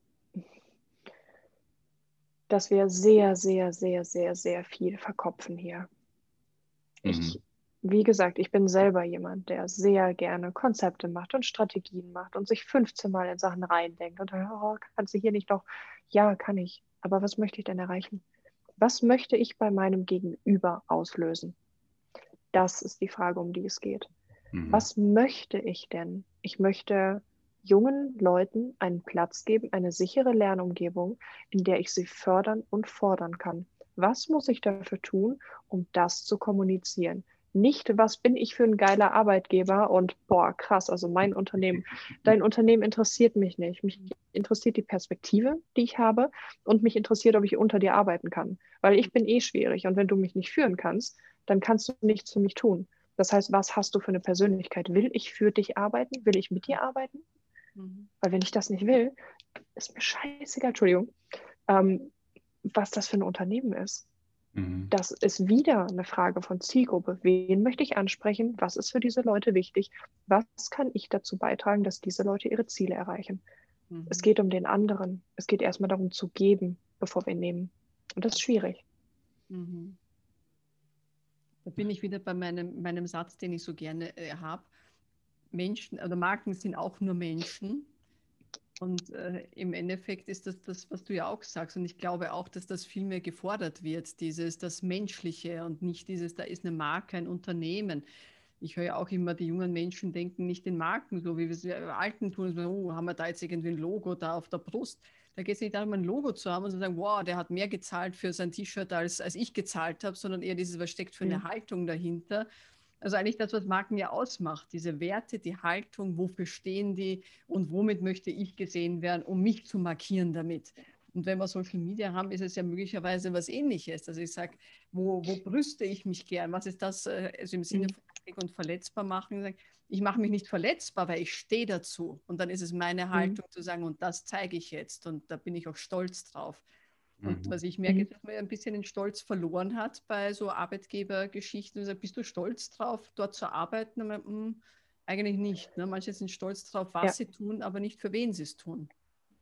dass wir sehr, sehr, sehr, sehr, sehr viel verkopfen hier. Mhm. Ich, wie gesagt, ich bin selber jemand, der sehr gerne Konzepte macht und Strategien macht und sich 15 Mal in Sachen reindenkt und oh, kannst du hier nicht doch? Ja, kann ich. Aber was möchte ich denn erreichen? Was möchte ich bei meinem Gegenüber auslösen? Das ist die Frage, um die es geht. Mhm. Was möchte ich denn? Ich möchte jungen Leuten einen Platz geben, eine sichere Lernumgebung, in der ich sie fördern und fordern kann. Was muss ich dafür tun, um das zu kommunizieren? Nicht, was bin ich für ein geiler Arbeitgeber und boah, krass, also mein Unternehmen. Dein Unternehmen interessiert mich nicht. Mich interessiert die Perspektive, die ich habe und mich interessiert, ob ich unter dir arbeiten kann. Weil ich bin eh schwierig und wenn du mich nicht führen kannst, dann kannst du nichts für mich tun. Das heißt, was hast du für eine Persönlichkeit? Will ich für dich arbeiten? Will ich mit dir arbeiten? Mhm. Weil wenn ich das nicht will, ist mir scheißegal, Entschuldigung, ähm, was das für ein Unternehmen ist. Mhm. Das ist wieder eine Frage von Zielgruppe. Wen möchte ich ansprechen? Was ist für diese Leute wichtig? Was kann ich dazu beitragen, dass diese Leute ihre Ziele erreichen? Mhm. Es geht um den anderen. Es geht erstmal darum zu geben, bevor wir nehmen. Und das ist schwierig. Mhm. Da bin ich wieder bei meinem, meinem Satz, den ich so gerne äh, habe. Menschen oder Marken sind auch nur Menschen. Und äh, im Endeffekt ist das das, was du ja auch sagst. Und ich glaube auch, dass das viel mehr gefordert wird, dieses, das Menschliche und nicht dieses, da ist eine Marke, ein Unternehmen. Ich höre ja auch immer, die jungen Menschen denken nicht in Marken, so wie wir es Alten tun. Oh, haben wir da jetzt irgendwie ein Logo da auf der Brust? Da geht es nicht darum, ein Logo zu haben und zu sagen, wow, der hat mehr gezahlt für sein T-Shirt, als, als ich gezahlt habe, sondern eher dieses, was steckt für eine mhm. Haltung dahinter. Also eigentlich das, was Marken ja ausmacht, diese Werte, die Haltung, wofür stehen die und womit möchte ich gesehen werden, um mich zu markieren damit. Und wenn wir Social Media haben, ist es ja möglicherweise was Ähnliches. Also ich sage, wo, wo brüste ich mich gern? Was ist das äh, also im Sinne mhm. von und verletzbar machen? Ich mache mich nicht verletzbar, weil ich stehe dazu. Und dann ist es meine mhm. Haltung mhm. zu sagen, und das zeige ich jetzt. Und da bin ich auch stolz drauf. Und mhm. was ich merke, mhm. dass man ein bisschen den Stolz verloren hat bei so Arbeitgebergeschichten. Also bist du stolz drauf, dort zu arbeiten? Man, mh, hm, eigentlich nicht. Ne? Manche sind stolz drauf, was ja. sie tun, aber nicht für wen sie es tun.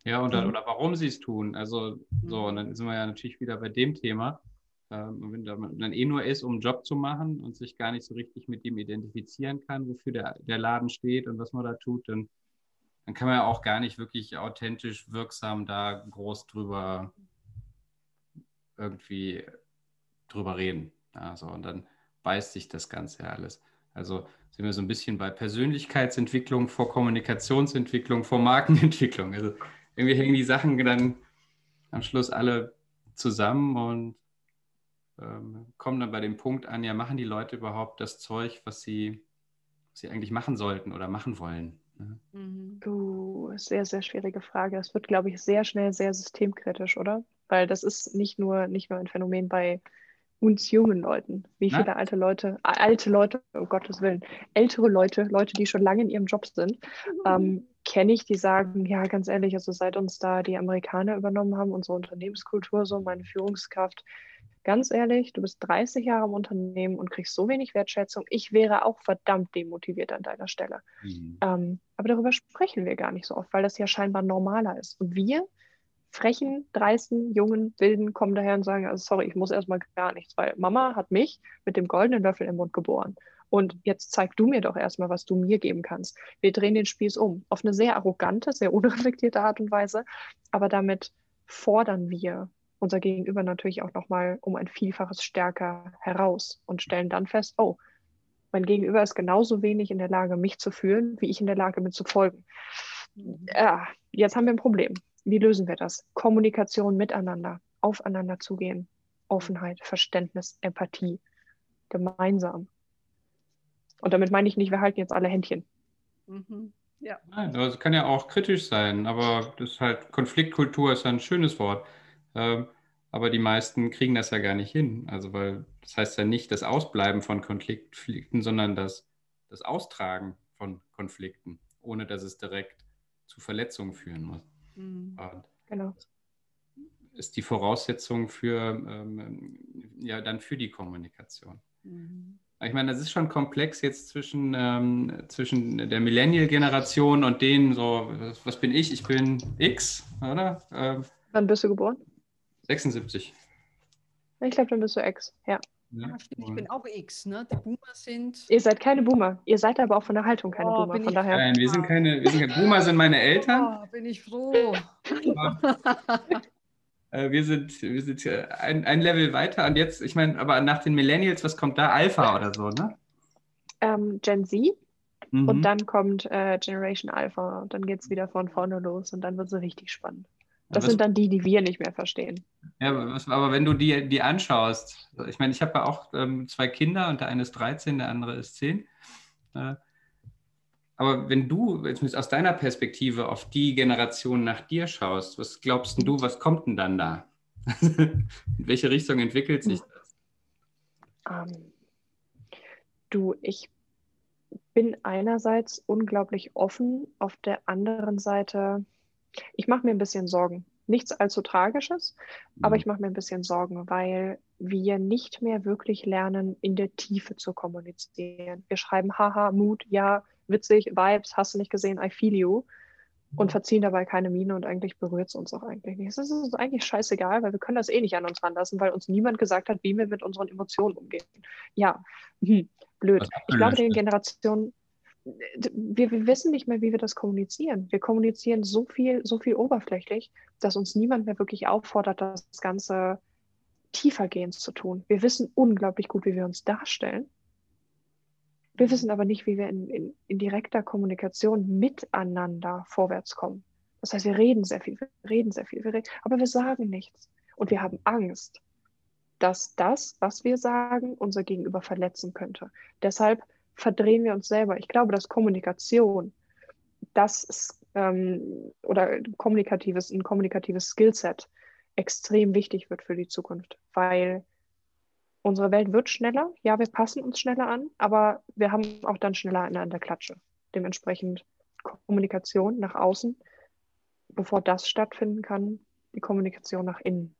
Ja, oder, oder warum sie es tun. Also so, und dann sind wir ja natürlich wieder bei dem Thema. Ähm, wenn man dann eh nur ist, um einen Job zu machen und sich gar nicht so richtig mit dem identifizieren kann, wofür der, der Laden steht und was man da tut, dann, dann kann man ja auch gar nicht wirklich authentisch wirksam da groß drüber irgendwie drüber reden. Also, und dann beißt sich das Ganze ja alles. Also sind wir so ein bisschen bei Persönlichkeitsentwicklung vor Kommunikationsentwicklung, vor Markenentwicklung. Also irgendwie hängen die Sachen dann am Schluss alle zusammen und ähm, kommen dann bei dem Punkt an, ja, machen die Leute überhaupt das Zeug, was sie, was sie eigentlich machen sollten oder machen wollen? Ne? Mhm. Uh, sehr, sehr schwierige Frage. Es wird, glaube ich, sehr schnell sehr systemkritisch, oder? Weil das ist nicht nur, nicht nur ein Phänomen bei uns jungen Leuten. Wie viele Na? alte Leute, alte Leute, um Gottes Willen, ältere Leute, Leute, die schon lange in ihrem Job sind, ähm, kenne ich, die sagen, ja, ganz ehrlich, also seit uns da die Amerikaner übernommen haben, unsere Unternehmenskultur, so meine Führungskraft, ganz ehrlich, du bist 30 Jahre im Unternehmen und kriegst so wenig Wertschätzung. Ich wäre auch verdammt demotiviert an deiner Stelle. Mhm. Ähm, aber darüber sprechen wir gar nicht so oft, weil das ja scheinbar normaler ist. Und wir, frechen, dreisten, jungen, wilden, kommen daher und sagen, also sorry, ich muss erstmal gar nichts, weil Mama hat mich mit dem goldenen Löffel im Mund geboren. Und jetzt zeig du mir doch erstmal, was du mir geben kannst. Wir drehen den Spieß um. Auf eine sehr arrogante, sehr unreflektierte Art und Weise. Aber damit fordern wir unser Gegenüber natürlich auch nochmal um ein Vielfaches stärker heraus und stellen dann fest, oh, mein Gegenüber ist genauso wenig in der Lage, mich zu fühlen, wie ich in der Lage bin zu folgen. Mhm. Ja, jetzt haben wir ein Problem. Wie lösen wir das? Kommunikation miteinander, aufeinander zugehen, Offenheit, Verständnis, Empathie, gemeinsam. Und damit meine ich nicht, wir halten jetzt alle Händchen. Mhm. Ja. Nein, das kann ja auch kritisch sein, aber das ist halt Konfliktkultur ist ein schönes Wort. Ähm, aber die meisten kriegen das ja gar nicht hin. Also, weil das heißt ja nicht das Ausbleiben von Konflikten, sondern das, das Austragen von Konflikten, ohne dass es direkt zu Verletzungen führen muss. Mhm. genau. Ist die Voraussetzung für, ähm, ja, dann für die Kommunikation. Mhm. Ich meine, das ist schon komplex jetzt zwischen, ähm, zwischen der Millennial-Generation und denen so, was bin ich? Ich bin X, oder? Ähm, Wann bist du geboren? 76. Ich glaube, dann bist du X, ja. Ja, stimmt, ich bin auch X, ne? Die Boomer sind. Ihr seid keine Boomer. Ihr seid aber auch von der Haltung keine oh, Boomer. Von daher. Nein, wir sind keine, wir sind keine Boomer, sind meine Eltern. Oh, bin ich froh. Äh, wir sind, wir sind ein, ein Level weiter und jetzt, ich meine, aber nach den Millennials, was kommt da? Alpha oder so, ne? Ähm, Gen Z. Mhm. Und dann kommt äh, Generation Alpha und dann geht es wieder von vorne los und dann wird es richtig spannend. Das ja, sind dann die, die wir nicht mehr verstehen. Ja, aber wenn du die, die anschaust, ich meine, ich habe ja auch ähm, zwei Kinder und der eine ist 13, der andere ist 10. Äh, aber wenn du jetzt aus deiner Perspektive auf die Generation nach dir schaust, was glaubst du, was kommt denn dann da? In welche Richtung entwickelt sich das? Ähm, du, ich bin einerseits unglaublich offen, auf der anderen Seite, ich mache mir ein bisschen Sorgen. Nichts allzu Tragisches, mhm. aber ich mache mir ein bisschen Sorgen, weil wir nicht mehr wirklich lernen, in der Tiefe zu kommunizieren. Wir schreiben haha, Mut, ja, witzig, Vibes, hast du nicht gesehen, I feel you und mhm. verziehen dabei keine Miene und eigentlich berührt es uns auch eigentlich nicht. Es ist uns eigentlich scheißegal, weil wir können das eh nicht an uns ranlassen, weil uns niemand gesagt hat, wie wir mit unseren Emotionen umgehen. Ja, hm, blöd. Ich glaube, den Generationen, wir, wir, wissen nicht mehr, wie wir das kommunizieren. Wir kommunizieren so viel, so viel oberflächlich, dass uns niemand mehr wirklich auffordert, das Ganze tiefergehend zu tun. Wir wissen unglaublich gut, wie wir uns darstellen. Wir wissen aber nicht, wie wir in, in, in direkter Kommunikation miteinander vorwärts kommen. Das heißt, wir reden sehr viel, wir reden sehr viel, wir reden, aber wir sagen nichts. Und wir haben Angst, dass das, was wir sagen, unser Gegenüber verletzen könnte. Deshalb verdrehen wir uns selber. Ich glaube, dass Kommunikation, das ist, ähm, oder kommunikatives, ein kommunikatives Skillset extrem wichtig wird für die Zukunft, weil unsere Welt wird schneller. Ja, wir passen uns schneller an, aber wir haben auch dann schneller eine an der Klatsche. Dementsprechend Kommunikation nach außen, bevor das stattfinden kann, die Kommunikation nach innen.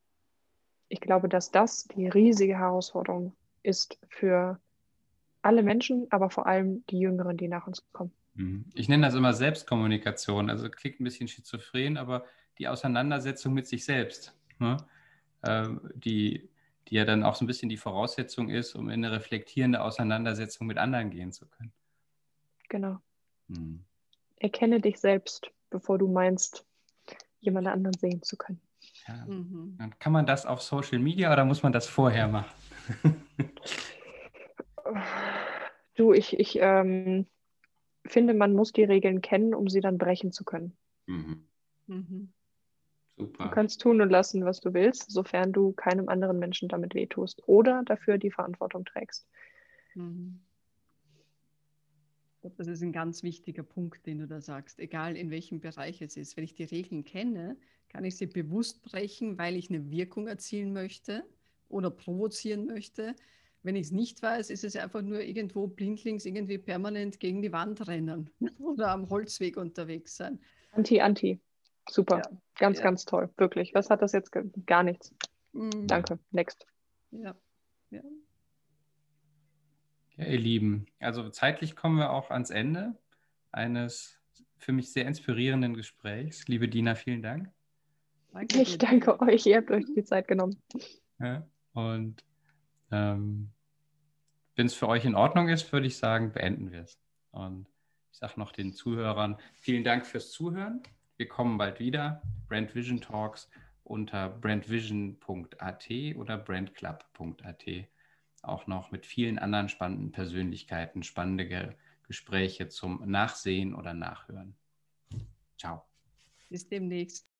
Ich glaube, dass das die riesige Herausforderung ist für alle Menschen, aber vor allem die Jüngeren, die nach uns kommen. Mhm. Ich nenne das immer Selbstkommunikation. Also klingt ein bisschen schizophren, aber die Auseinandersetzung mit sich selbst, ne? äh, die, die ja dann auch so ein bisschen die Voraussetzung ist, um in eine reflektierende Auseinandersetzung mit anderen gehen zu können. Genau. Mhm. Erkenne dich selbst, bevor du meinst, jemand anderen sehen zu können. Ja. Mhm. Kann man das auf Social Media oder muss man das vorher machen? Du, ich, ich ähm, finde, man muss die Regeln kennen, um sie dann brechen zu können. Mhm. Mhm. Super. Du kannst tun und lassen, was du willst, sofern du keinem anderen Menschen damit wehtust oder dafür die Verantwortung trägst. Mhm. Das ist ein ganz wichtiger Punkt, den du da sagst, egal in welchem Bereich es ist. Wenn ich die Regeln kenne, kann ich sie bewusst brechen, weil ich eine Wirkung erzielen möchte oder provozieren möchte wenn ich es nicht weiß, ist es einfach nur irgendwo blindlings irgendwie permanent gegen die Wand rennen oder am Holzweg unterwegs sein. Anti, anti. Super. Ja. Ganz, ja. ganz toll. Wirklich. Was hat das jetzt? Gar nichts. Mhm. Danke. Next. Ja. ja. Ja, ihr Lieben, also zeitlich kommen wir auch ans Ende eines für mich sehr inspirierenden Gesprächs. Liebe Dina, vielen Dank. Danke ich danke euch, ihr habt euch die Zeit genommen. Ja, und ähm, Wenn es für euch in Ordnung ist, würde ich sagen, beenden wir es. Und ich sage noch den Zuhörern vielen Dank fürs Zuhören. Wir kommen bald wieder. Brand Vision Talks unter brandvision.at oder brandclub.at. Auch noch mit vielen anderen spannenden Persönlichkeiten, spannende Ge Gespräche zum Nachsehen oder Nachhören. Ciao. Bis demnächst.